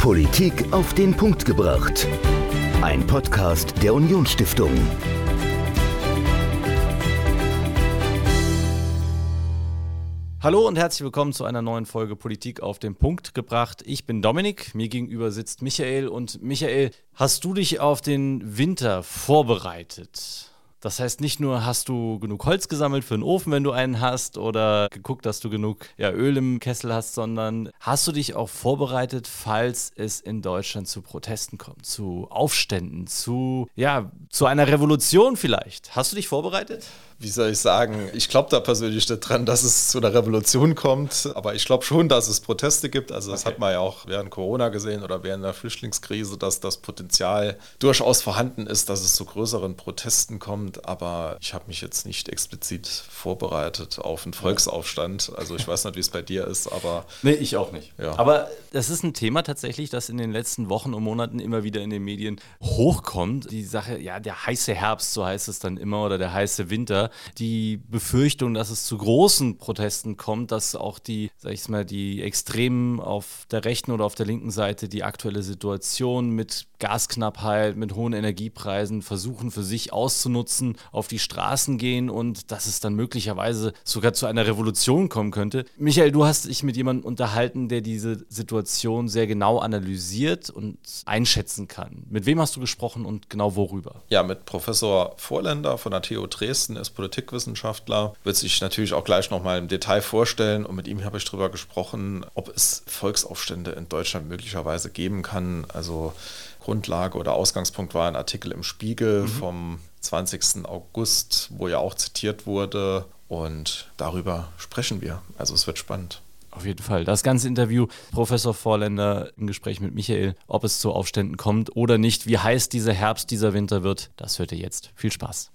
Politik auf den Punkt gebracht. Ein Podcast der Unionsstiftung. Hallo und herzlich willkommen zu einer neuen Folge Politik auf den Punkt gebracht. Ich bin Dominik, mir gegenüber sitzt Michael und Michael, hast du dich auf den Winter vorbereitet? Das heißt, nicht nur hast du genug Holz gesammelt für einen Ofen, wenn du einen hast, oder geguckt, dass du genug ja, Öl im Kessel hast, sondern hast du dich auch vorbereitet, falls es in Deutschland zu Protesten kommt, zu Aufständen, zu, ja, zu einer Revolution vielleicht. Hast du dich vorbereitet? Wie soll ich sagen, ich glaube da persönlich nicht dran, dass es zu einer Revolution kommt, aber ich glaube schon, dass es Proteste gibt. Also das okay. hat man ja auch während Corona gesehen oder während der Flüchtlingskrise, dass das Potenzial durchaus vorhanden ist, dass es zu größeren Protesten kommt. Aber ich habe mich jetzt nicht explizit vorbereitet auf einen Volksaufstand. Also ich weiß nicht, wie es bei dir ist, aber... Nee, ich auch nicht. Ja. Aber das ist ein Thema tatsächlich, das in den letzten Wochen und Monaten immer wieder in den Medien hochkommt. Die Sache, ja, der heiße Herbst, so heißt es dann immer, oder der heiße Winter die Befürchtung, dass es zu großen Protesten kommt, dass auch die, sag ich mal, die Extremen auf der rechten oder auf der linken Seite die aktuelle Situation mit Gasknappheit, mit hohen Energiepreisen versuchen für sich auszunutzen, auf die Straßen gehen und dass es dann möglicherweise sogar zu einer Revolution kommen könnte. Michael, du hast dich mit jemandem unterhalten, der diese Situation sehr genau analysiert und einschätzen kann. Mit wem hast du gesprochen und genau worüber? Ja, mit Professor Vorländer von der TU Dresden ist Politikwissenschaftler, wird sich natürlich auch gleich nochmal im Detail vorstellen und mit ihm habe ich darüber gesprochen, ob es Volksaufstände in Deutschland möglicherweise geben kann. Also Grundlage oder Ausgangspunkt war ein Artikel im Spiegel mhm. vom 20. August, wo ja auch zitiert wurde und darüber sprechen wir. Also es wird spannend. Auf jeden Fall. Das ganze Interview, Professor Vorländer im Gespräch mit Michael, ob es zu Aufständen kommt oder nicht, wie heiß dieser Herbst, dieser Winter wird, das hört ihr jetzt. Viel Spaß.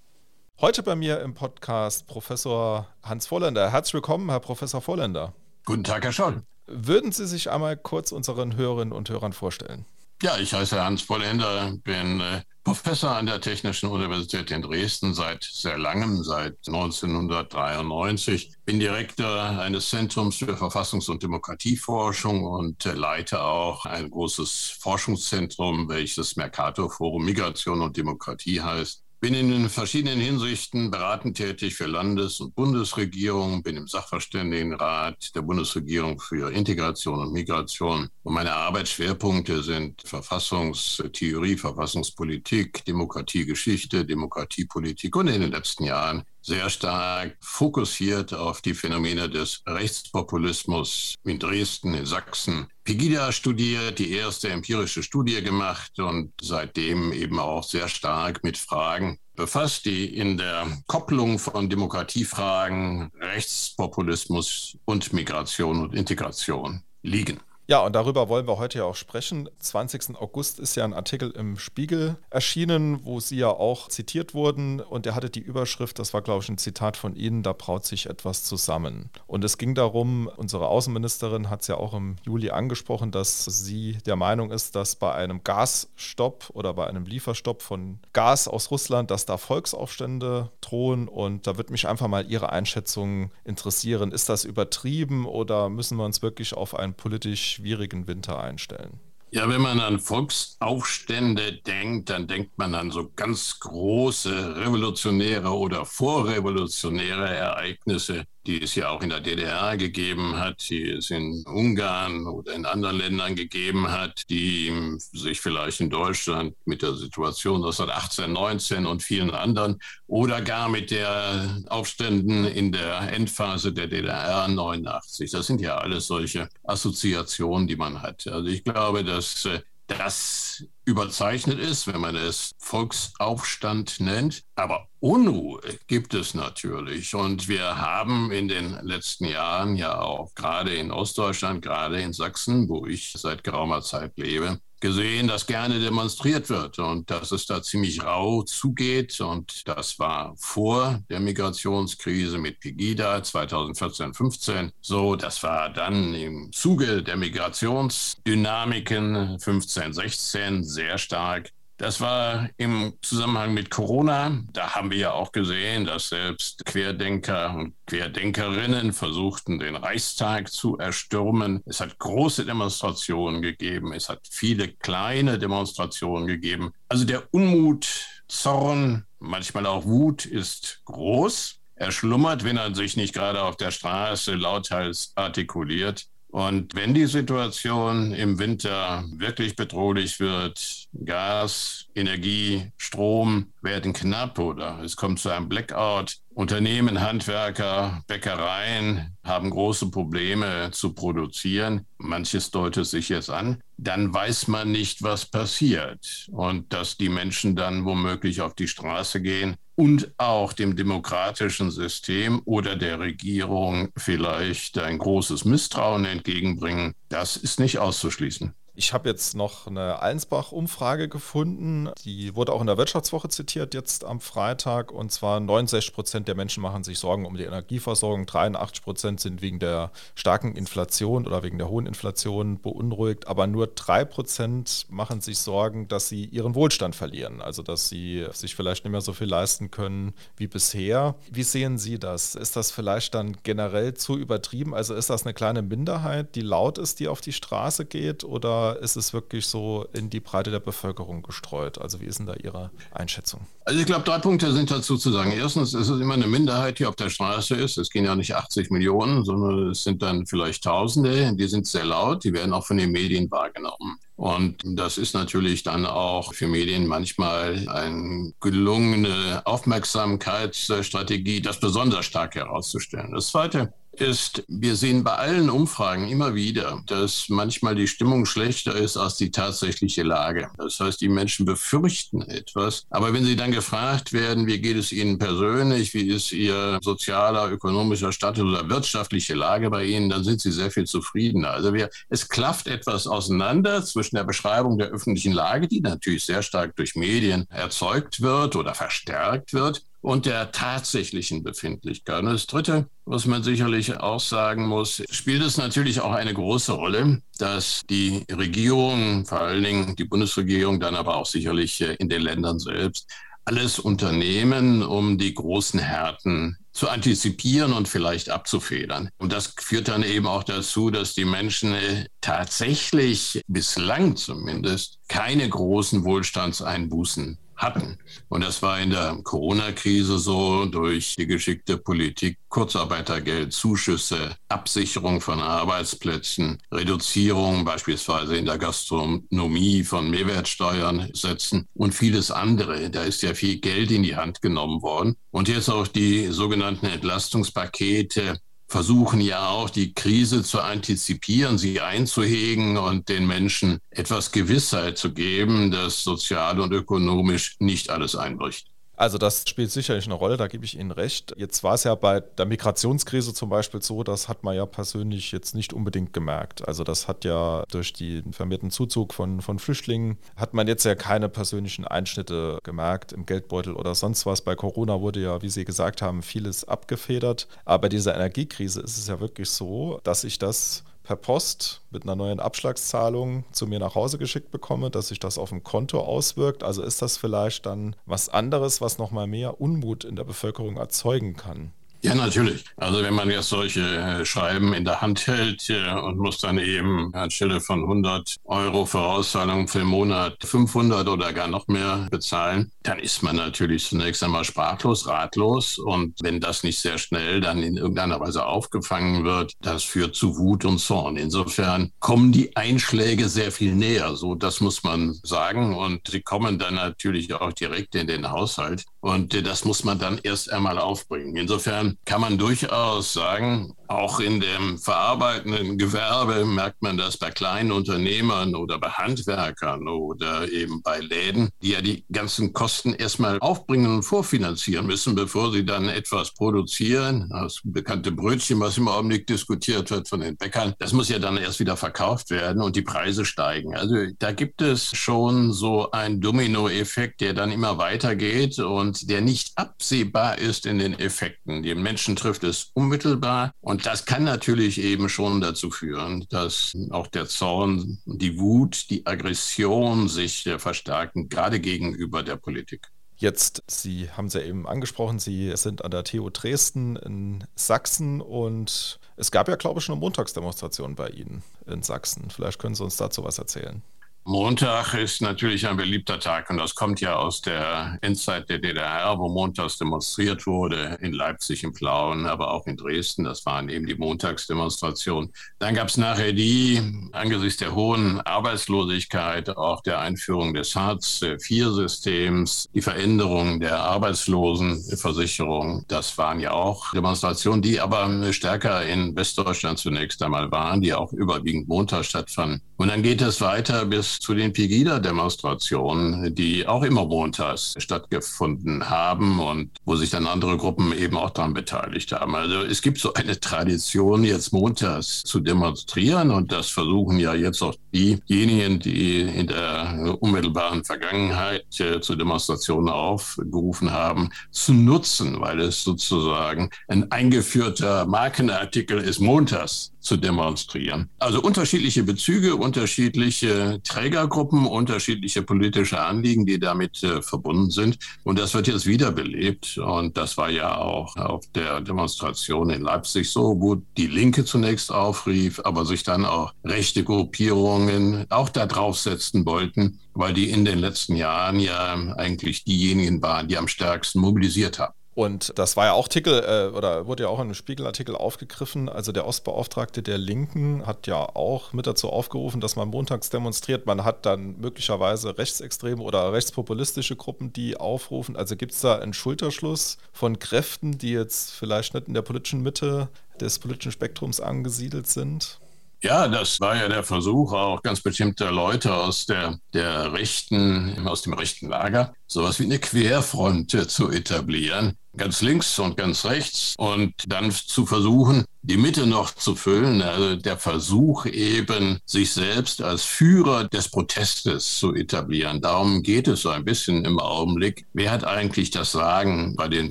Heute bei mir im Podcast Professor Hans Vorländer. Herzlich willkommen, Herr Professor Vorländer. Guten Tag, Herr Scholl. Würden Sie sich einmal kurz unseren Hörerinnen und Hörern vorstellen? Ja, ich heiße Hans Vorländer, bin äh, Professor an der Technischen Universität in Dresden seit sehr langem, seit 1993. Bin Direktor eines Zentrums für Verfassungs- und Demokratieforschung und äh, leite auch ein großes Forschungszentrum, welches Mercator Forum Migration und Demokratie heißt bin in verschiedenen Hinsichten beratend tätig für Landes- und Bundesregierungen, bin im Sachverständigenrat der Bundesregierung für Integration und Migration. Und meine Arbeitsschwerpunkte sind Verfassungstheorie, Verfassungspolitik, Demokratiegeschichte, Demokratiepolitik und in den letzten Jahren sehr stark fokussiert auf die Phänomene des Rechtspopulismus in Dresden, in Sachsen. Pegida studiert, die erste empirische Studie gemacht und seitdem eben auch sehr stark mit Fragen befasst, die in der Kopplung von Demokratiefragen, Rechtspopulismus und Migration und Integration liegen. Ja, und darüber wollen wir heute ja auch sprechen. 20. August ist ja ein Artikel im Spiegel erschienen, wo Sie ja auch zitiert wurden. Und der hatte die Überschrift, das war, glaube ich, ein Zitat von Ihnen, da braut sich etwas zusammen. Und es ging darum, unsere Außenministerin hat es ja auch im Juli angesprochen, dass sie der Meinung ist, dass bei einem Gasstopp oder bei einem Lieferstopp von Gas aus Russland, dass da Volksaufstände drohen. Und da würde mich einfach mal Ihre Einschätzung interessieren. Ist das übertrieben oder müssen wir uns wirklich auf ein politisch schwierigen Winter einstellen? Ja, wenn man an Volksaufstände denkt, dann denkt man an so ganz große revolutionäre oder vorrevolutionäre Ereignisse, die es ja auch in der DDR gegeben hat, die es in Ungarn oder in anderen Ländern gegeben hat, die sich vielleicht in Deutschland mit der Situation 1918, 19 und vielen anderen oder gar mit der Aufständen in der Endphase der DDR 89. Das sind ja alles solche Assoziationen, die man hat. Also ich glaube, dass äh, das überzeichnet ist, wenn man es Volksaufstand nennt. Aber Unruhe gibt es natürlich. Und wir haben in den letzten Jahren ja auch gerade in Ostdeutschland, gerade in Sachsen, wo ich seit geraumer Zeit lebe, gesehen, dass gerne demonstriert wird und dass es da ziemlich rau zugeht. Und das war vor der Migrationskrise mit Pegida 2014, 15 so. Das war dann im Zuge der Migrationsdynamiken 15, 16 sehr stark. Das war im Zusammenhang mit Corona. Da haben wir ja auch gesehen, dass selbst Querdenker und Querdenkerinnen versuchten, den Reichstag zu erstürmen. Es hat große Demonstrationen gegeben. Es hat viele kleine Demonstrationen gegeben. Also der Unmut, Zorn, manchmal auch Wut ist groß. Er schlummert, wenn er sich nicht gerade auf der Straße lauthals artikuliert. Und wenn die Situation im Winter wirklich bedrohlich wird, Gas, Energie, Strom werden knapp oder es kommt zu einem Blackout, Unternehmen, Handwerker, Bäckereien haben große Probleme zu produzieren. Manches deutet sich jetzt an. Dann weiß man nicht, was passiert. Und dass die Menschen dann womöglich auf die Straße gehen und auch dem demokratischen System oder der Regierung vielleicht ein großes Misstrauen entgegenbringen, das ist nicht auszuschließen. Ich habe jetzt noch eine Allensbach-Umfrage gefunden, die wurde auch in der Wirtschaftswoche zitiert, jetzt am Freitag. Und zwar 69 Prozent der Menschen machen sich Sorgen um die Energieversorgung, 83 Prozent sind wegen der starken Inflation oder wegen der hohen Inflation beunruhigt, aber nur 3 Prozent machen sich Sorgen, dass sie ihren Wohlstand verlieren, also dass sie sich vielleicht nicht mehr so viel leisten können wie bisher. Wie sehen Sie das? Ist das vielleicht dann generell zu übertrieben? Also ist das eine kleine Minderheit, die laut ist, die auf die Straße geht oder ist es wirklich so in die Breite der Bevölkerung gestreut? Also wie ist denn da Ihre Einschätzung? Also ich glaube, drei Punkte sind dazu zu sagen. Erstens, es ist immer eine Minderheit, die auf der Straße ist. Es gehen ja nicht 80 Millionen, sondern es sind dann vielleicht Tausende. Die sind sehr laut, die werden auch von den Medien wahrgenommen. Und das ist natürlich dann auch für Medien manchmal eine gelungene Aufmerksamkeitsstrategie, das besonders stark herauszustellen. Das Zweite, ist, wir sehen bei allen Umfragen immer wieder, dass manchmal die Stimmung schlechter ist als die tatsächliche Lage. Das heißt, die Menschen befürchten etwas. Aber wenn sie dann gefragt werden, wie geht es ihnen persönlich, wie ist ihr sozialer, ökonomischer Status oder wirtschaftliche Lage bei ihnen, dann sind sie sehr viel zufriedener. Also wir, es klafft etwas auseinander zwischen der Beschreibung der öffentlichen Lage, die natürlich sehr stark durch Medien erzeugt wird oder verstärkt wird, und der tatsächlichen Befindlichkeit. Und das Dritte, was man sicherlich auch sagen muss, spielt es natürlich auch eine große Rolle, dass die Regierung, vor allen Dingen die Bundesregierung, dann aber auch sicherlich äh, in den Ländern selbst, alles unternehmen, um die großen Härten zu antizipieren und vielleicht abzufedern. Und das führt dann eben auch dazu, dass die Menschen äh, tatsächlich bislang zumindest keine großen Wohlstandseinbußen hatten. Und das war in der Corona-Krise so durch die geschickte Politik, Kurzarbeitergeld, Zuschüsse, Absicherung von Arbeitsplätzen, Reduzierung beispielsweise in der Gastronomie von Mehrwertsteuern setzen und vieles andere. Da ist ja viel Geld in die Hand genommen worden. Und jetzt auch die sogenannten Entlastungspakete, versuchen ja auch die Krise zu antizipieren, sie einzuhegen und den Menschen etwas Gewissheit zu geben, dass sozial und ökonomisch nicht alles einbricht. Also das spielt sicherlich eine Rolle, da gebe ich Ihnen recht. Jetzt war es ja bei der Migrationskrise zum Beispiel so, das hat man ja persönlich jetzt nicht unbedingt gemerkt. Also das hat ja durch den vermehrten Zuzug von, von Flüchtlingen, hat man jetzt ja keine persönlichen Einschnitte gemerkt im Geldbeutel oder sonst was. Bei Corona wurde ja, wie Sie gesagt haben, vieles abgefedert. Aber bei dieser Energiekrise ist es ja wirklich so, dass sich das per Post mit einer neuen Abschlagszahlung zu mir nach Hause geschickt bekomme, dass sich das auf dem Konto auswirkt. Also ist das vielleicht dann was anderes, was nochmal mehr Unmut in der Bevölkerung erzeugen kann. Ja, natürlich. Also wenn man jetzt solche äh, Schreiben in der Hand hält äh, und muss dann eben anstelle von 100 Euro Vorauszahlung für den Monat 500 oder gar noch mehr bezahlen, dann ist man natürlich zunächst einmal sprachlos, ratlos. Und wenn das nicht sehr schnell dann in irgendeiner Weise aufgefangen wird, das führt zu Wut und Zorn. Insofern kommen die Einschläge sehr viel näher. So, das muss man sagen. Und sie kommen dann natürlich auch direkt in den Haushalt. Und äh, das muss man dann erst einmal aufbringen. Insofern kann man durchaus sagen, auch in dem verarbeitenden Gewerbe merkt man das bei kleinen Unternehmern oder bei Handwerkern oder eben bei Läden, die ja die ganzen Kosten erstmal aufbringen und vorfinanzieren müssen, bevor sie dann etwas produzieren. Das bekannte Brötchen, was im Augenblick diskutiert wird von den Bäckern, das muss ja dann erst wieder verkauft werden und die Preise steigen. Also da gibt es schon so einen Dominoeffekt, der dann immer weitergeht und der nicht absehbar ist in den Effekten. Die Menschen trifft es unmittelbar. Und das kann natürlich eben schon dazu führen, dass auch der Zorn, die Wut, die Aggression sich verstärken, gerade gegenüber der Politik. Jetzt, Sie haben es ja eben angesprochen, Sie sind an der TU Dresden in Sachsen und es gab ja, glaube ich, schon eine Montagsdemonstration bei Ihnen in Sachsen. Vielleicht können Sie uns dazu was erzählen. Montag ist natürlich ein beliebter Tag und das kommt ja aus der Endzeit der DDR, wo montags demonstriert wurde, in Leipzig, in Plauen, aber auch in Dresden. Das waren eben die Montagsdemonstrationen. Dann gab es nachher die, angesichts der hohen Arbeitslosigkeit, auch der Einführung des Hartz-IV-Systems, die Veränderung der Arbeitslosenversicherung. Das waren ja auch Demonstrationen, die aber stärker in Westdeutschland zunächst einmal waren, die auch überwiegend montags stattfanden. Und dann geht es weiter bis zu den Pegida-Demonstrationen, die auch immer montags stattgefunden haben und wo sich dann andere Gruppen eben auch daran beteiligt haben. Also es gibt so eine Tradition, jetzt montags zu demonstrieren und das versuchen ja jetzt auch diejenigen, die in der unmittelbaren Vergangenheit äh, zu Demonstrationen aufgerufen haben, zu nutzen, weil es sozusagen ein eingeführter Markenartikel ist, montags zu demonstrieren. Also unterschiedliche Bezüge, unterschiedliche Trägergruppen, unterschiedliche politische Anliegen, die damit äh, verbunden sind. Und das wird jetzt wiederbelebt. Und das war ja auch auf der Demonstration in Leipzig so, wo die Linke zunächst aufrief, aber sich dann auch rechte Gruppierungen auch da draufsetzen wollten, weil die in den letzten Jahren ja eigentlich diejenigen waren, die am stärksten mobilisiert haben. Und das war ja auch Artikel, äh, oder wurde ja auch in einem Spiegelartikel aufgegriffen. Also der Ostbeauftragte der Linken hat ja auch mit dazu aufgerufen, dass man montags demonstriert. Man hat dann möglicherweise rechtsextreme oder rechtspopulistische Gruppen, die aufrufen. Also gibt es da einen Schulterschluss von Kräften, die jetzt vielleicht nicht in der politischen Mitte des politischen Spektrums angesiedelt sind? Ja, das war ja der Versuch auch ganz bestimmter Leute aus der, der rechten, aus dem rechten Lager, sowas wie eine Querfront zu etablieren, ganz links und ganz rechts und dann zu versuchen, die Mitte noch zu füllen. Also der Versuch eben, sich selbst als Führer des Protestes zu etablieren. Darum geht es so ein bisschen im Augenblick. Wer hat eigentlich das Sagen bei den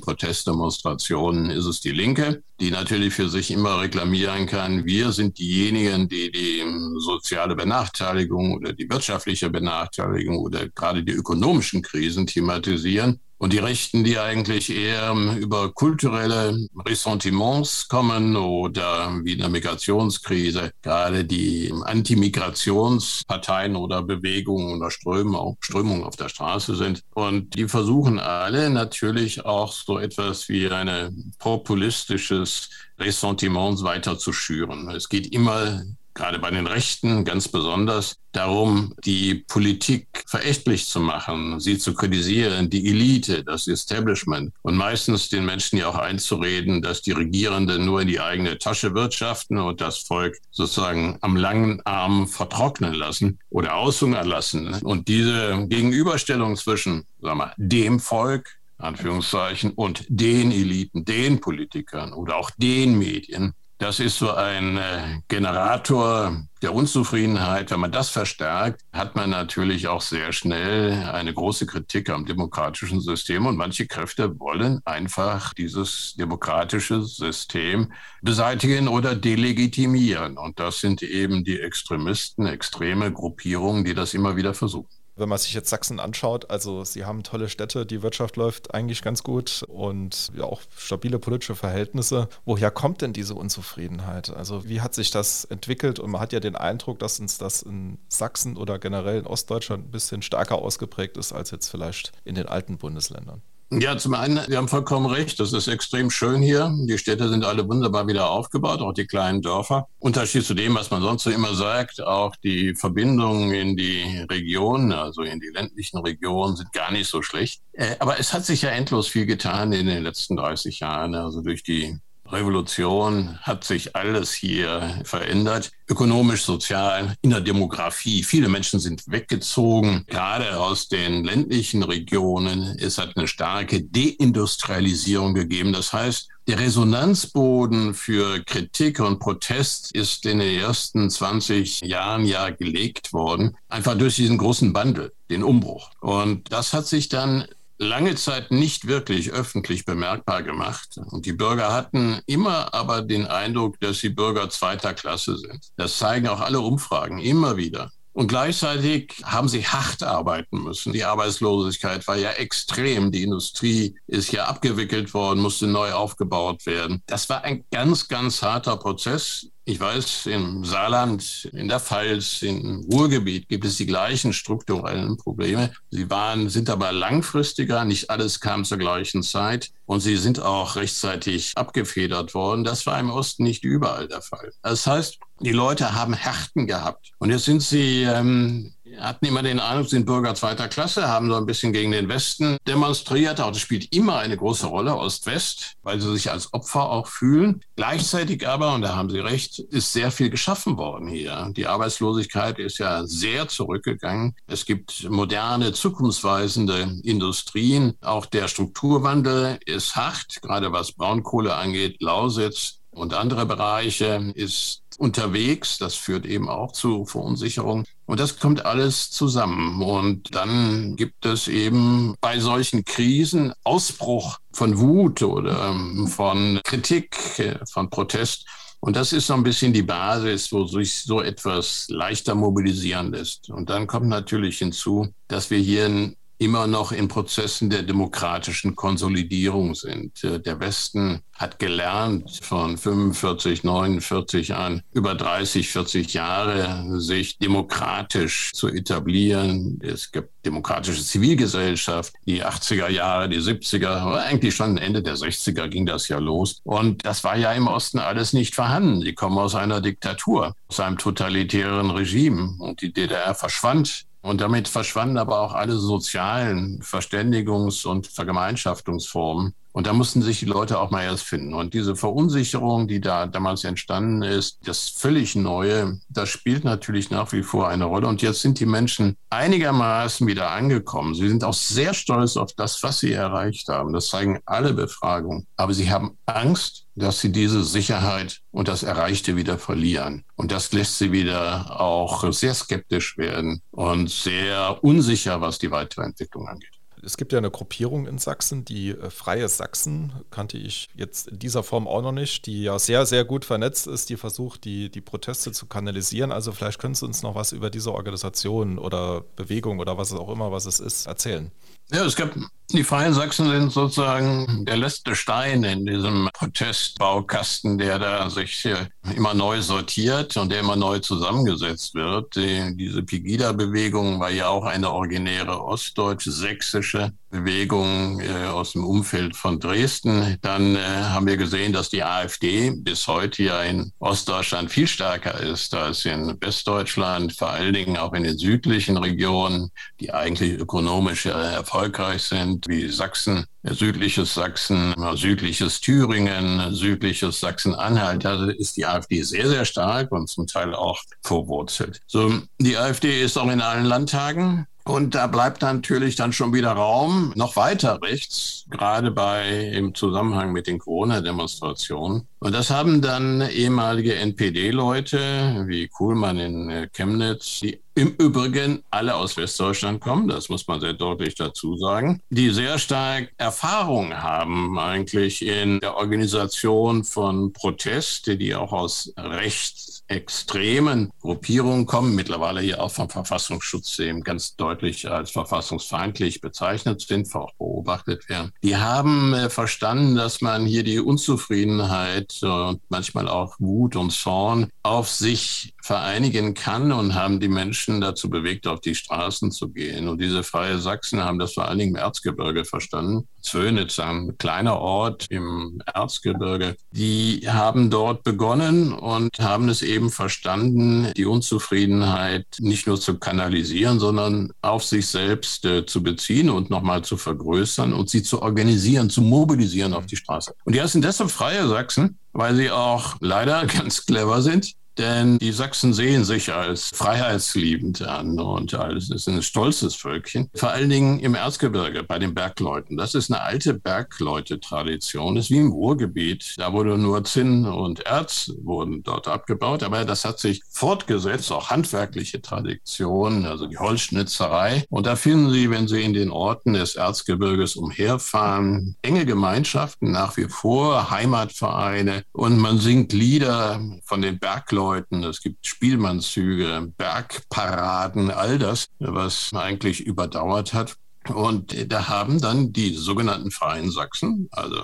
Protestdemonstrationen? Ist es die Linke, die natürlich für sich immer reklamieren kann, wir sind diejenigen, die die soziale Benachteiligung oder die wirtschaftliche Benachteiligung oder gerade die ökonomischen Krisen thematisieren. Und die Rechten, die eigentlich eher über kulturelle Ressentiments kommen oder wie in der Migrationskrise, gerade die Antimigrationsparteien oder Bewegungen oder Strömungen, Strömungen auf der Straße sind. Und die versuchen alle natürlich auch so etwas wie ein populistisches Ressentiment weiter zu schüren. Es geht immer gerade bei den Rechten ganz besonders, darum, die Politik verächtlich zu machen, sie zu kritisieren, die Elite, das Establishment und meistens den Menschen ja auch einzureden, dass die Regierenden nur in die eigene Tasche wirtschaften und das Volk sozusagen am langen Arm vertrocknen lassen oder aushungern lassen. Und diese Gegenüberstellung zwischen sagen wir, dem Volk, Anführungszeichen, und den Eliten, den Politikern oder auch den Medien, das ist so ein äh, Generator der Unzufriedenheit. Wenn man das verstärkt, hat man natürlich auch sehr schnell eine große Kritik am demokratischen System. Und manche Kräfte wollen einfach dieses demokratische System beseitigen oder delegitimieren. Und das sind eben die Extremisten, extreme Gruppierungen, die das immer wieder versuchen wenn man sich jetzt Sachsen anschaut, also sie haben tolle Städte, die Wirtschaft läuft eigentlich ganz gut und ja auch stabile politische Verhältnisse. Woher kommt denn diese Unzufriedenheit? Also wie hat sich das entwickelt? Und man hat ja den Eindruck, dass uns das in Sachsen oder generell in Ostdeutschland ein bisschen stärker ausgeprägt ist als jetzt vielleicht in den alten Bundesländern. Ja, zum einen, Sie haben vollkommen recht, das ist extrem schön hier. Die Städte sind alle wunderbar wieder aufgebaut, auch die kleinen Dörfer. Unterschied zu dem, was man sonst so immer sagt, auch die Verbindungen in die Regionen, also in die ländlichen Regionen, sind gar nicht so schlecht. Äh, aber es hat sich ja endlos viel getan in den letzten 30 Jahren, also durch die Revolution hat sich alles hier verändert, ökonomisch, sozial, in der Demografie. Viele Menschen sind weggezogen, gerade aus den ländlichen Regionen. Es hat eine starke Deindustrialisierung gegeben. Das heißt, der Resonanzboden für Kritik und Protest ist in den ersten 20 Jahren ja gelegt worden, einfach durch diesen großen Wandel, den Umbruch. Und das hat sich dann lange Zeit nicht wirklich öffentlich bemerkbar gemacht. Und die Bürger hatten immer aber den Eindruck, dass sie Bürger zweiter Klasse sind. Das zeigen auch alle Umfragen immer wieder. Und gleichzeitig haben sie hart arbeiten müssen. Die Arbeitslosigkeit war ja extrem. Die Industrie ist ja abgewickelt worden, musste neu aufgebaut werden. Das war ein ganz, ganz harter Prozess. Ich weiß, im Saarland, in der Pfalz, im Ruhrgebiet gibt es die gleichen strukturellen Probleme. Sie waren, sind aber langfristiger. Nicht alles kam zur gleichen Zeit. Und sie sind auch rechtzeitig abgefedert worden. Das war im Osten nicht überall der Fall. Das heißt, die Leute haben Härten gehabt. Und jetzt sind sie ähm, hatten immer den Eindruck, sind Bürger zweiter Klasse, haben so ein bisschen gegen den Westen demonstriert. Auch das spielt immer eine große Rolle, Ost-West, weil sie sich als Opfer auch fühlen. Gleichzeitig aber, und da haben Sie recht, ist sehr viel geschaffen worden hier. Die Arbeitslosigkeit ist ja sehr zurückgegangen. Es gibt moderne, zukunftsweisende Industrien. Auch der Strukturwandel ist hart, gerade was Braunkohle angeht. Lausitz und andere Bereiche ist unterwegs. Das führt eben auch zu Verunsicherung. Und das kommt alles zusammen. Und dann gibt es eben bei solchen Krisen Ausbruch von Wut oder ähm, von Kritik, äh, von Protest. Und das ist so ein bisschen die Basis, wo sich so etwas leichter mobilisieren lässt. Und dann kommt natürlich hinzu, dass wir hier immer noch in Prozessen der demokratischen Konsolidierung sind. Äh, der Westen hat gelernt von 45, 49 an, über 30, 40 Jahre sich demokratisch zu etablieren. Es gibt demokratische Zivilgesellschaft. Die 80er Jahre, die 70er, eigentlich schon Ende der 60er ging das ja los. Und das war ja im Osten alles nicht vorhanden. Die kommen aus einer Diktatur, aus einem totalitären Regime. Und die DDR verschwand und damit verschwanden aber auch alle sozialen Verständigungs- und Vergemeinschaftungsformen. Und da mussten sich die Leute auch mal erst finden. Und diese Verunsicherung, die da damals entstanden ist, das völlig Neue, das spielt natürlich nach wie vor eine Rolle. Und jetzt sind die Menschen einigermaßen wieder angekommen. Sie sind auch sehr stolz auf das, was sie erreicht haben. Das zeigen alle Befragungen. Aber sie haben Angst, dass sie diese Sicherheit und das Erreichte wieder verlieren. Und das lässt sie wieder auch sehr skeptisch werden und sehr unsicher, was die weitere Entwicklung angeht. Es gibt ja eine Gruppierung in Sachsen, die äh, Freie Sachsen, kannte ich jetzt in dieser Form auch noch nicht, die ja sehr, sehr gut vernetzt ist, die versucht, die, die Proteste zu kanalisieren. Also vielleicht können Sie uns noch was über diese Organisation oder Bewegung oder was auch immer, was es ist, erzählen. Ja, es gab die Freien Sachsen sind sozusagen der letzte Stein in diesem Protestbaukasten, der da sich immer neu sortiert und der immer neu zusammengesetzt wird. Die, diese Pegida-Bewegung war ja auch eine originäre ostdeutsch-sächsische Bewegung äh, aus dem Umfeld von Dresden. Dann äh, haben wir gesehen, dass die AfD bis heute ja in Ostdeutschland viel stärker ist als in Westdeutschland, vor allen Dingen auch in den südlichen Regionen, die eigentlich ökonomisch äh, erfolgreich sind, wie Sachsen, südliches Sachsen, südliches Thüringen, südliches Sachsen-Anhalt. Da ist die AfD sehr, sehr stark und zum Teil auch verwurzelt. So, die AfD ist auch in allen Landtagen und da bleibt natürlich dann schon wieder Raum, noch weiter rechts, gerade bei im Zusammenhang mit den Corona-Demonstrationen. Und das haben dann ehemalige NPD-Leute wie Kuhlmann in äh, Chemnitz, die im Übrigen alle aus Westdeutschland kommen, das muss man sehr deutlich dazu sagen, die sehr stark Erfahrung haben eigentlich in der Organisation von Proteste, die auch aus rechtsextremen Gruppierungen kommen, mittlerweile hier auch vom Verfassungsschutz eben ganz deutlich als verfassungsfeindlich bezeichnet sind, auch beobachtet werden. Die haben äh, verstanden, dass man hier die Unzufriedenheit und manchmal auch Wut und Zorn auf sich vereinigen kann und haben die Menschen dazu bewegt, auf die Straßen zu gehen. Und diese Freie Sachsen haben das vor allen Dingen im Erzgebirge verstanden. Zönitz, ein kleiner Ort im Erzgebirge, die haben dort begonnen und haben es eben verstanden, die Unzufriedenheit nicht nur zu kanalisieren, sondern auf sich selbst äh, zu beziehen und nochmal zu vergrößern und sie zu organisieren, zu mobilisieren auf die Straße. Und die heißen deshalb Freie Sachsen, weil sie auch leider ganz clever sind denn die Sachsen sehen sich als freiheitsliebend an und als ist ein stolzes Völkchen. Vor allen Dingen im Erzgebirge bei den Bergleuten. Das ist eine alte Bergleute-Tradition. Ist wie im Ruhrgebiet. Da wurde nur Zinn und Erz wurden dort abgebaut, aber das hat sich fortgesetzt, auch handwerkliche Traditionen, also die Holzschnitzerei. Und da finden Sie, wenn Sie in den Orten des Erzgebirges umherfahren, enge Gemeinschaften nach wie vor, Heimatvereine und man singt Lieder von den Bergleuten. Es gibt Spielmannszüge, Bergparaden, all das, was eigentlich überdauert hat. Und da haben dann die sogenannten Freien Sachsen, also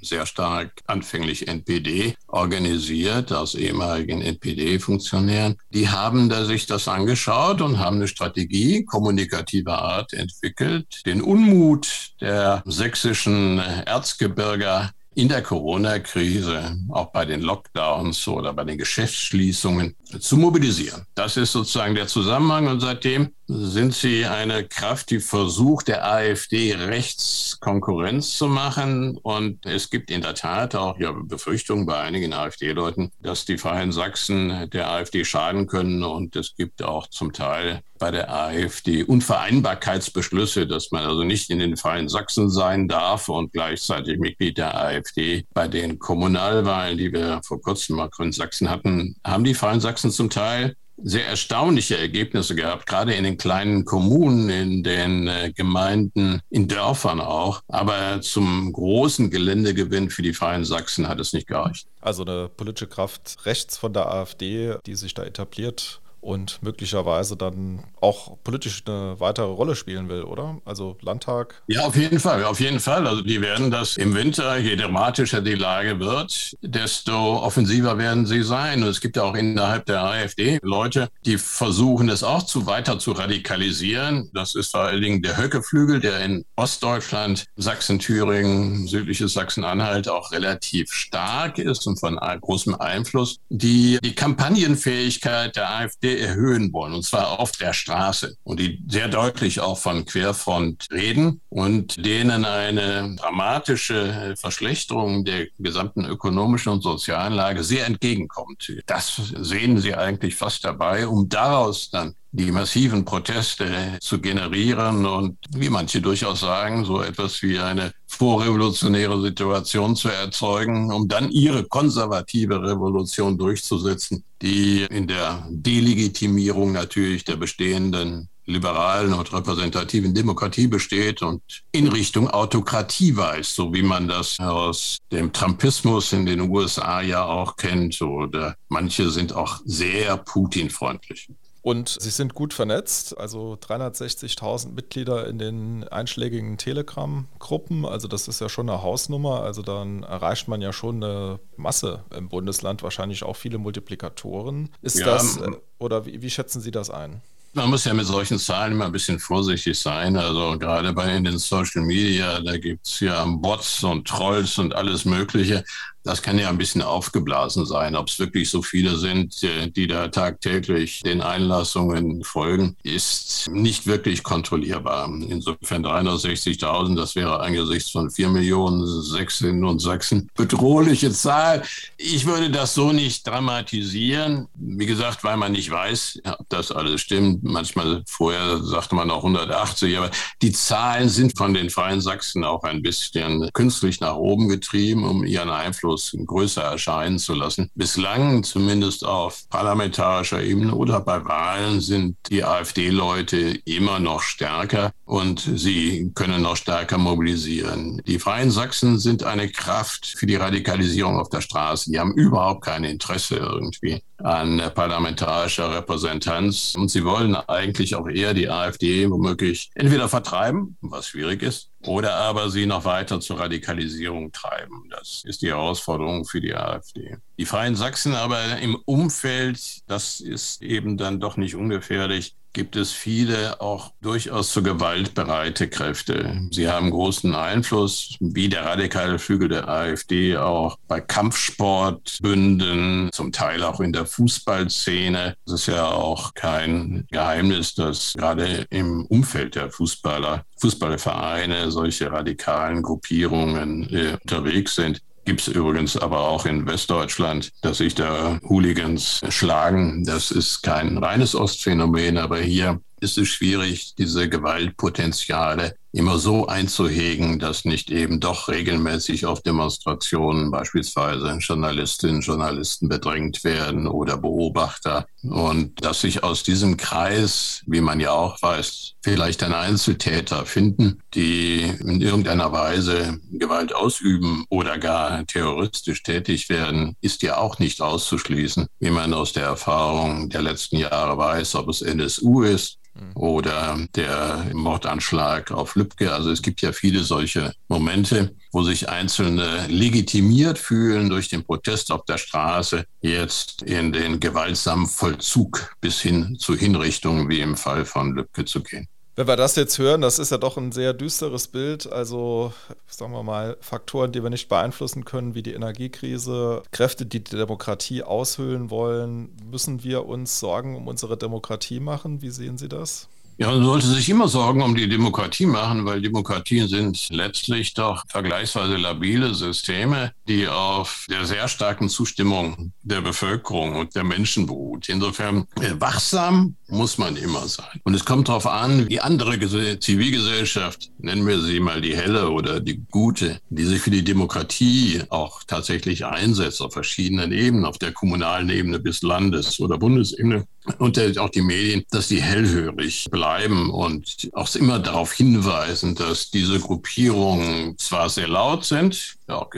sehr stark anfänglich NPD organisiert aus ehemaligen NPD-Funktionären, die haben da sich das angeschaut und haben eine Strategie kommunikativer Art entwickelt, den Unmut der sächsischen Erzgebirger in der Corona-Krise, auch bei den Lockdowns oder bei den Geschäftsschließungen zu mobilisieren. Das ist sozusagen der Zusammenhang und seitdem sind sie eine Kraft, die versucht, der AfD rechts Konkurrenz zu machen. Und es gibt in der Tat auch ja, Befürchtungen bei einigen AfD-Leuten, dass die Freien Sachsen der AfD schaden können. Und es gibt auch zum Teil bei der AfD Unvereinbarkeitsbeschlüsse, dass man also nicht in den Freien Sachsen sein darf und gleichzeitig Mitglied der AfD. Bei den Kommunalwahlen, die wir vor kurzem mal in Sachsen hatten, haben die Freien Sachsen zum Teil sehr erstaunliche Ergebnisse gehabt, gerade in den kleinen Kommunen, in den äh, Gemeinden, in Dörfern auch. Aber zum großen Geländegewinn für die Freien Sachsen hat es nicht gereicht. Also eine politische Kraft rechts von der AfD, die sich da etabliert, und möglicherweise dann auch politisch eine weitere Rolle spielen will, oder? Also Landtag? Ja, auf jeden Fall, auf jeden Fall. Also die werden das im Winter, je dramatischer die Lage wird, desto offensiver werden sie sein. Und es gibt ja auch innerhalb der AfD Leute, die versuchen es auch zu weiter zu radikalisieren. Das ist vor allen Dingen der Höckeflügel, der in Ostdeutschland, Sachsen, Thüringen, südliches Sachsen-Anhalt auch relativ stark ist und von großem Einfluss, die die Kampagnenfähigkeit der AfD erhöhen wollen, und zwar auf der Straße. Und die sehr deutlich auch von Querfront reden und denen eine dramatische Verschlechterung der gesamten ökonomischen und sozialen Lage sehr entgegenkommt. Das sehen sie eigentlich fast dabei, um daraus dann die massiven Proteste zu generieren und, wie manche durchaus sagen, so etwas wie eine vorrevolutionäre Situation zu erzeugen, um dann ihre konservative Revolution durchzusetzen, die in der Delegitimierung natürlich der bestehenden liberalen und repräsentativen Demokratie besteht und in Richtung Autokratie weist, so wie man das aus dem Trumpismus in den USA ja auch kennt. Oder manche sind auch sehr Putin-freundlich. Und sie sind gut vernetzt, also 360.000 Mitglieder in den einschlägigen Telegram-Gruppen. Also das ist ja schon eine Hausnummer. Also dann erreicht man ja schon eine Masse im Bundesland, wahrscheinlich auch viele Multiplikatoren. Ist ja, das, äh, oder wie, wie schätzen Sie das ein? Man muss ja mit solchen Zahlen immer ein bisschen vorsichtig sein. Also gerade bei in den Social Media, da gibt es ja Bots und Trolls und alles Mögliche. Das kann ja ein bisschen aufgeblasen sein. Ob es wirklich so viele sind, äh, die da tagtäglich den Einlassungen folgen, ist nicht wirklich kontrollierbar. Insofern 360.000, das wäre angesichts von 4 Millionen Sächsinnen und Sachsen bedrohliche Zahl. Ich würde das so nicht dramatisieren. Wie gesagt, weil man nicht weiß, ob das alles stimmt. Manchmal vorher sagte man auch 180, aber die Zahlen sind von den Freien Sachsen auch ein bisschen künstlich nach oben getrieben, um ihren Einfluss größer erscheinen zu lassen. Bislang, zumindest auf parlamentarischer Ebene oder bei Wahlen, sind die AfD-Leute immer noch stärker und sie können noch stärker mobilisieren. Die Freien Sachsen sind eine Kraft für die Radikalisierung auf der Straße. Die haben überhaupt kein Interesse irgendwie an parlamentarischer Repräsentanz und sie wollen eigentlich auch eher die AfD womöglich entweder vertreiben, was schwierig ist, oder aber sie noch weiter zur Radikalisierung treiben. Das ist die Herausforderung für die AfD. Die Freien Sachsen aber im Umfeld, das ist eben dann doch nicht ungefährlich, gibt es viele auch durchaus zu Gewalt bereite Kräfte. Sie haben großen Einfluss, wie der radikale Flügel der AfD, auch bei Kampfsportbünden, zum Teil auch in der Fußballszene. Es ist ja auch kein Geheimnis, dass gerade im Umfeld der Fußballer, Fußballvereine solche radikalen Gruppierungen äh, unterwegs sind. Gibt es übrigens aber auch in Westdeutschland, dass sich da Hooligans schlagen. Das ist kein reines Ostphänomen, aber hier ist es schwierig, diese Gewaltpotenziale immer so einzuhegen, dass nicht eben doch regelmäßig auf Demonstrationen beispielsweise Journalistinnen und Journalisten bedrängt werden oder Beobachter. Und dass sich aus diesem Kreis, wie man ja auch weiß, vielleicht dann Einzeltäter finden, die in irgendeiner Weise Gewalt ausüben oder gar terroristisch tätig werden, ist ja auch nicht auszuschließen, wie man aus der Erfahrung der letzten Jahre weiß, ob es NSU ist oder der Mordanschlag auf Lübcke. Also es gibt ja viele solche Momente, wo sich Einzelne legitimiert fühlen durch den Protest auf der Straße, jetzt in den gewaltsamen Vollzug bis hin zu Hinrichtungen wie im Fall von Lübcke zu gehen. Wenn wir das jetzt hören, das ist ja doch ein sehr düsteres Bild. Also, sagen wir mal, Faktoren, die wir nicht beeinflussen können, wie die Energiekrise, Kräfte, die die Demokratie aushöhlen wollen. Müssen wir uns Sorgen um unsere Demokratie machen? Wie sehen Sie das? Ja, man sollte sich immer Sorgen um die Demokratie machen, weil Demokratien sind letztlich doch vergleichsweise labile Systeme, die auf der sehr starken Zustimmung der Bevölkerung und der Menschen beruht. Insofern äh, wachsam muss man immer sein. Und es kommt darauf an, wie andere Zivilgesellschaft, nennen wir sie mal die helle oder die gute, die sich für die Demokratie auch tatsächlich einsetzt auf verschiedenen Ebenen, auf der kommunalen Ebene bis Landes- oder Bundesebene und auch die Medien, dass die hellhörig bleiben und auch immer darauf hinweisen, dass diese Gruppierungen zwar sehr laut sind, auch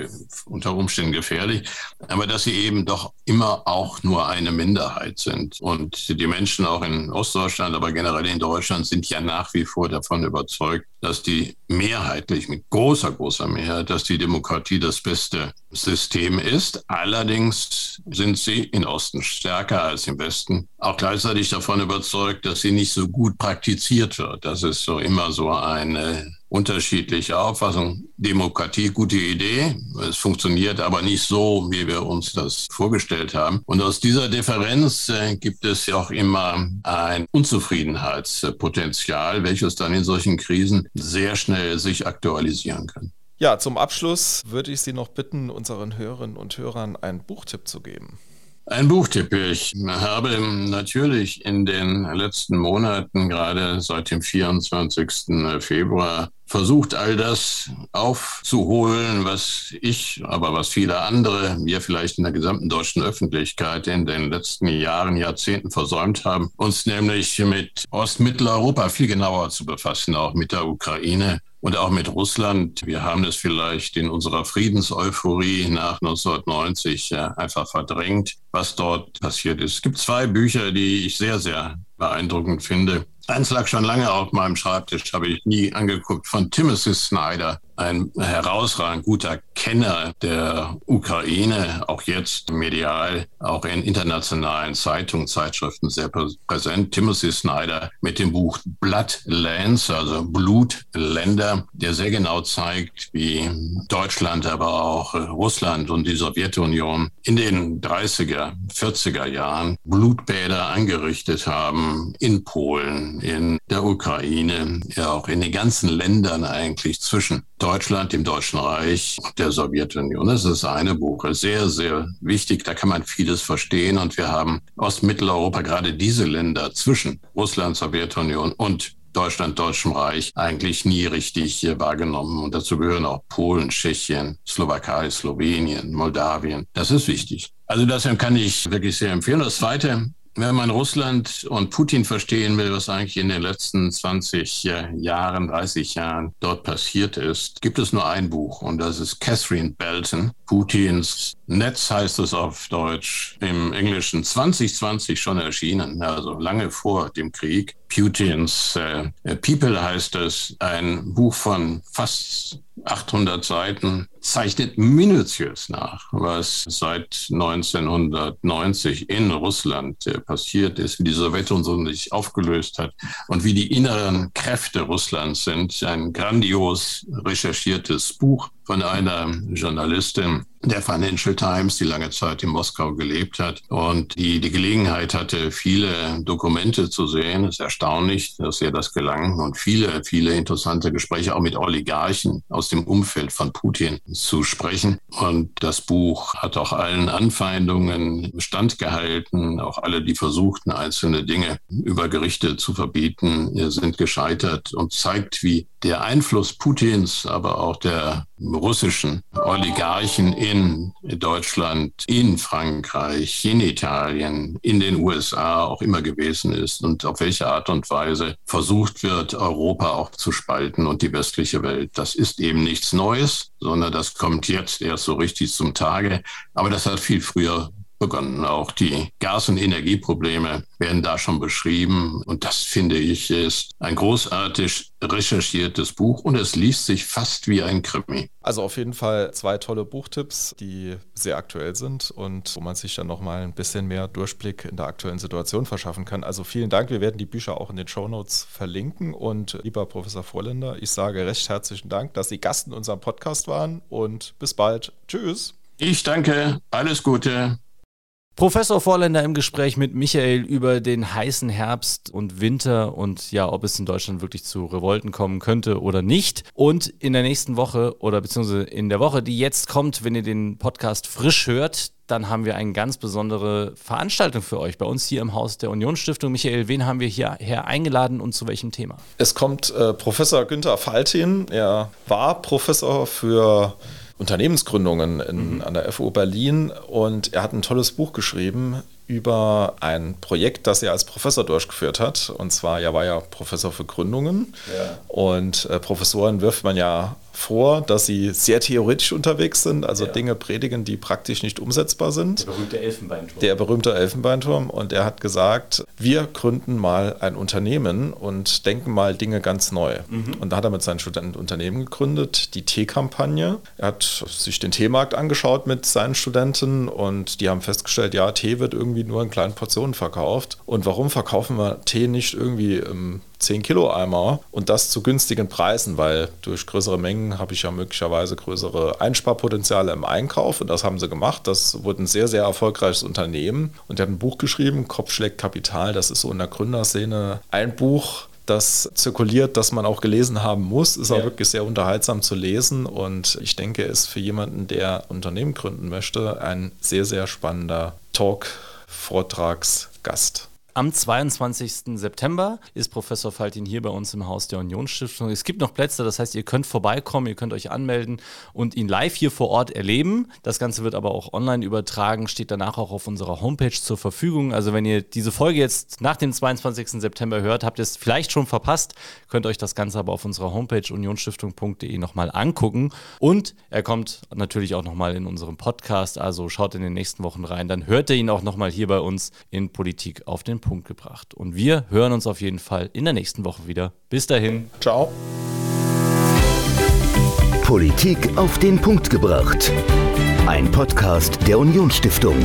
unter Umständen gefährlich, aber dass sie eben doch immer auch nur eine Minderheit sind. Und die Menschen auch in Ostdeutschland, aber generell in Deutschland sind ja nach wie vor davon überzeugt, dass die mehrheitlich, mit großer, großer Mehrheit, dass die Demokratie das beste System ist. Allerdings sind sie in Osten stärker als im Westen. Auch gleichzeitig davon überzeugt, dass sie nicht so gut praktiziert wird. Das ist so immer so eine unterschiedliche Auffassung. Demokratie, gute Idee. Es funktioniert aber nicht so, wie wir uns das vorgestellt haben. Und aus dieser Differenz äh, gibt es ja auch immer ein Unzufriedenheitspotenzial, welches dann in solchen Krisen sehr schnell sich aktualisieren kann. Ja, zum Abschluss würde ich Sie noch bitten, unseren Hörerinnen und Hörern einen Buchtipp zu geben. Ein Buchtipp. Ich habe natürlich in den letzten Monaten, gerade seit dem 24. Februar, versucht, all das aufzuholen, was ich, aber was viele andere, wir vielleicht in der gesamten deutschen Öffentlichkeit in den letzten Jahren, Jahrzehnten versäumt haben, uns nämlich mit Ostmitteleuropa viel genauer zu befassen, auch mit der Ukraine und auch mit Russland. Wir haben es vielleicht in unserer Friedenseuphorie nach 1990 äh, einfach verdrängt, was dort passiert ist. Es gibt zwei Bücher, die ich sehr, sehr beeindruckend finde. Eins lag schon lange auf meinem Schreibtisch, habe ich nie angeguckt, von Timothy Snyder, ein herausragend guter Kenner der Ukraine, auch jetzt medial, auch in internationalen Zeitungen, Zeitschriften sehr präsent. Timothy Snyder mit dem Buch Bloodlands, also Blutländer, der sehr genau zeigt, wie Deutschland, aber auch Russland und die Sowjetunion in den 30er, 40er Jahren Blutbäder angerichtet haben in Polen, in der Ukraine, ja auch in den ganzen Ländern eigentlich zwischen Deutschland, dem Deutschen Reich und der Sowjetunion. Das ist eine Buch, sehr, sehr wichtig. Da kann man vieles verstehen. Und wir haben Ostmitteleuropa, gerade diese Länder zwischen Russland, Sowjetunion und Deutschland, Deutschem Reich eigentlich nie richtig wahrgenommen. Und dazu gehören auch Polen, Tschechien, Slowakei, Slowenien, Moldawien. Das ist wichtig. Also das kann ich wirklich sehr empfehlen. Das Zweite, wenn man Russland und Putin verstehen will, was eigentlich in den letzten 20 Jahren, 30 Jahren dort passiert ist, gibt es nur ein Buch und das ist Catherine Belton. Putins Netz heißt es auf Deutsch, im Englischen 2020 schon erschienen, also lange vor dem Krieg. Putins äh, People heißt es, ein Buch von fast 800 Seiten, zeichnet minutiös nach, was seit 1990 in Russland äh, passiert ist, wie die Sowjetunion sich aufgelöst hat und wie die inneren Kräfte Russlands sind. Ein grandios recherchiertes Buch von einer Journalistin, der Financial Times, die lange Zeit in Moskau gelebt hat und die die Gelegenheit hatte, viele Dokumente zu sehen. Es ist erstaunlich, dass ihr das gelang und viele, viele interessante Gespräche auch mit Oligarchen aus dem Umfeld von Putin zu sprechen. Und das Buch hat auch allen Anfeindungen standgehalten. Auch alle, die versuchten, einzelne Dinge über Gerichte zu verbieten, sind gescheitert und zeigt, wie der Einfluss Putins, aber auch der russischen Oligarchen in Deutschland, in Frankreich, in Italien, in den USA auch immer gewesen ist und auf welche Art und Weise versucht wird, Europa auch zu spalten und die westliche Welt. Das ist eben nichts Neues, sondern das kommt jetzt erst so richtig zum Tage. Aber das hat viel früher begonnen. Auch die Gas- und Energieprobleme werden da schon beschrieben. Und das finde ich ist ein großartig recherchiertes Buch und es liest sich fast wie ein Krimi. Also auf jeden Fall zwei tolle Buchtipps, die sehr aktuell sind und wo man sich dann nochmal ein bisschen mehr Durchblick in der aktuellen Situation verschaffen kann. Also vielen Dank. Wir werden die Bücher auch in den Shownotes verlinken. Und lieber Professor Vorländer, ich sage recht herzlichen Dank, dass Sie Gast in unserem Podcast waren und bis bald. Tschüss. Ich danke. Alles Gute. Professor Vorländer im Gespräch mit Michael über den heißen Herbst und Winter und ja, ob es in Deutschland wirklich zu Revolten kommen könnte oder nicht. Und in der nächsten Woche oder beziehungsweise in der Woche, die jetzt kommt, wenn ihr den Podcast frisch hört, dann haben wir eine ganz besondere Veranstaltung für euch bei uns hier im Haus der Unionsstiftung. Michael, wen haben wir hierher eingeladen und zu welchem Thema? Es kommt äh, Professor Günther Faltin. Er war Professor für Unternehmensgründungen in, mhm. an der FU Berlin und er hat ein tolles Buch geschrieben über ein Projekt, das er als Professor durchgeführt hat. Und zwar, er war ja Professor für Gründungen. Ja. Und äh, Professoren wirft man ja vor, dass sie sehr theoretisch unterwegs sind, also ja. Dinge predigen, die praktisch nicht umsetzbar sind. Der berühmte Elfenbeinturm. Der berühmte Elfenbeinturm. Und er hat gesagt, wir gründen mal ein Unternehmen und denken mal Dinge ganz neu. Mhm. Und da hat er mit seinen Studenten ein Unternehmen gegründet, die Tee-Kampagne. Er hat sich den Teemarkt angeschaut mit seinen Studenten und die haben festgestellt, ja, Tee wird irgendwie nur in kleinen Portionen verkauft. Und warum verkaufen wir Tee nicht irgendwie im 10 Kilo Eimer und das zu günstigen Preisen, weil durch größere Mengen habe ich ja möglicherweise größere Einsparpotenziale im Einkauf und das haben sie gemacht. Das wurde ein sehr, sehr erfolgreiches Unternehmen und er hat ein Buch geschrieben, Kopf schlägt Kapital. Das ist so in der Gründerszene ein Buch, das zirkuliert, das man auch gelesen haben muss. Ist ja. auch wirklich sehr unterhaltsam zu lesen und ich denke, ist für jemanden, der Unternehmen gründen möchte, ein sehr, sehr spannender Talk, Vortragsgast. Am 22. September ist Professor Faltin hier bei uns im Haus der Unionsstiftung. Es gibt noch Plätze, das heißt, ihr könnt vorbeikommen, ihr könnt euch anmelden und ihn live hier vor Ort erleben. Das Ganze wird aber auch online übertragen, steht danach auch auf unserer Homepage zur Verfügung. Also wenn ihr diese Folge jetzt nach dem 22. September hört, habt ihr es vielleicht schon verpasst, könnt euch das Ganze aber auf unserer Homepage unionsstiftung.de nochmal angucken. Und er kommt natürlich auch nochmal in unserem Podcast, also schaut in den nächsten Wochen rein, dann hört ihr ihn auch nochmal hier bei uns in Politik auf den Punkt gebracht. Und wir hören uns auf jeden Fall in der nächsten Woche wieder. Bis dahin. Ciao. Politik auf den Punkt gebracht. Ein Podcast der Unionsstiftung.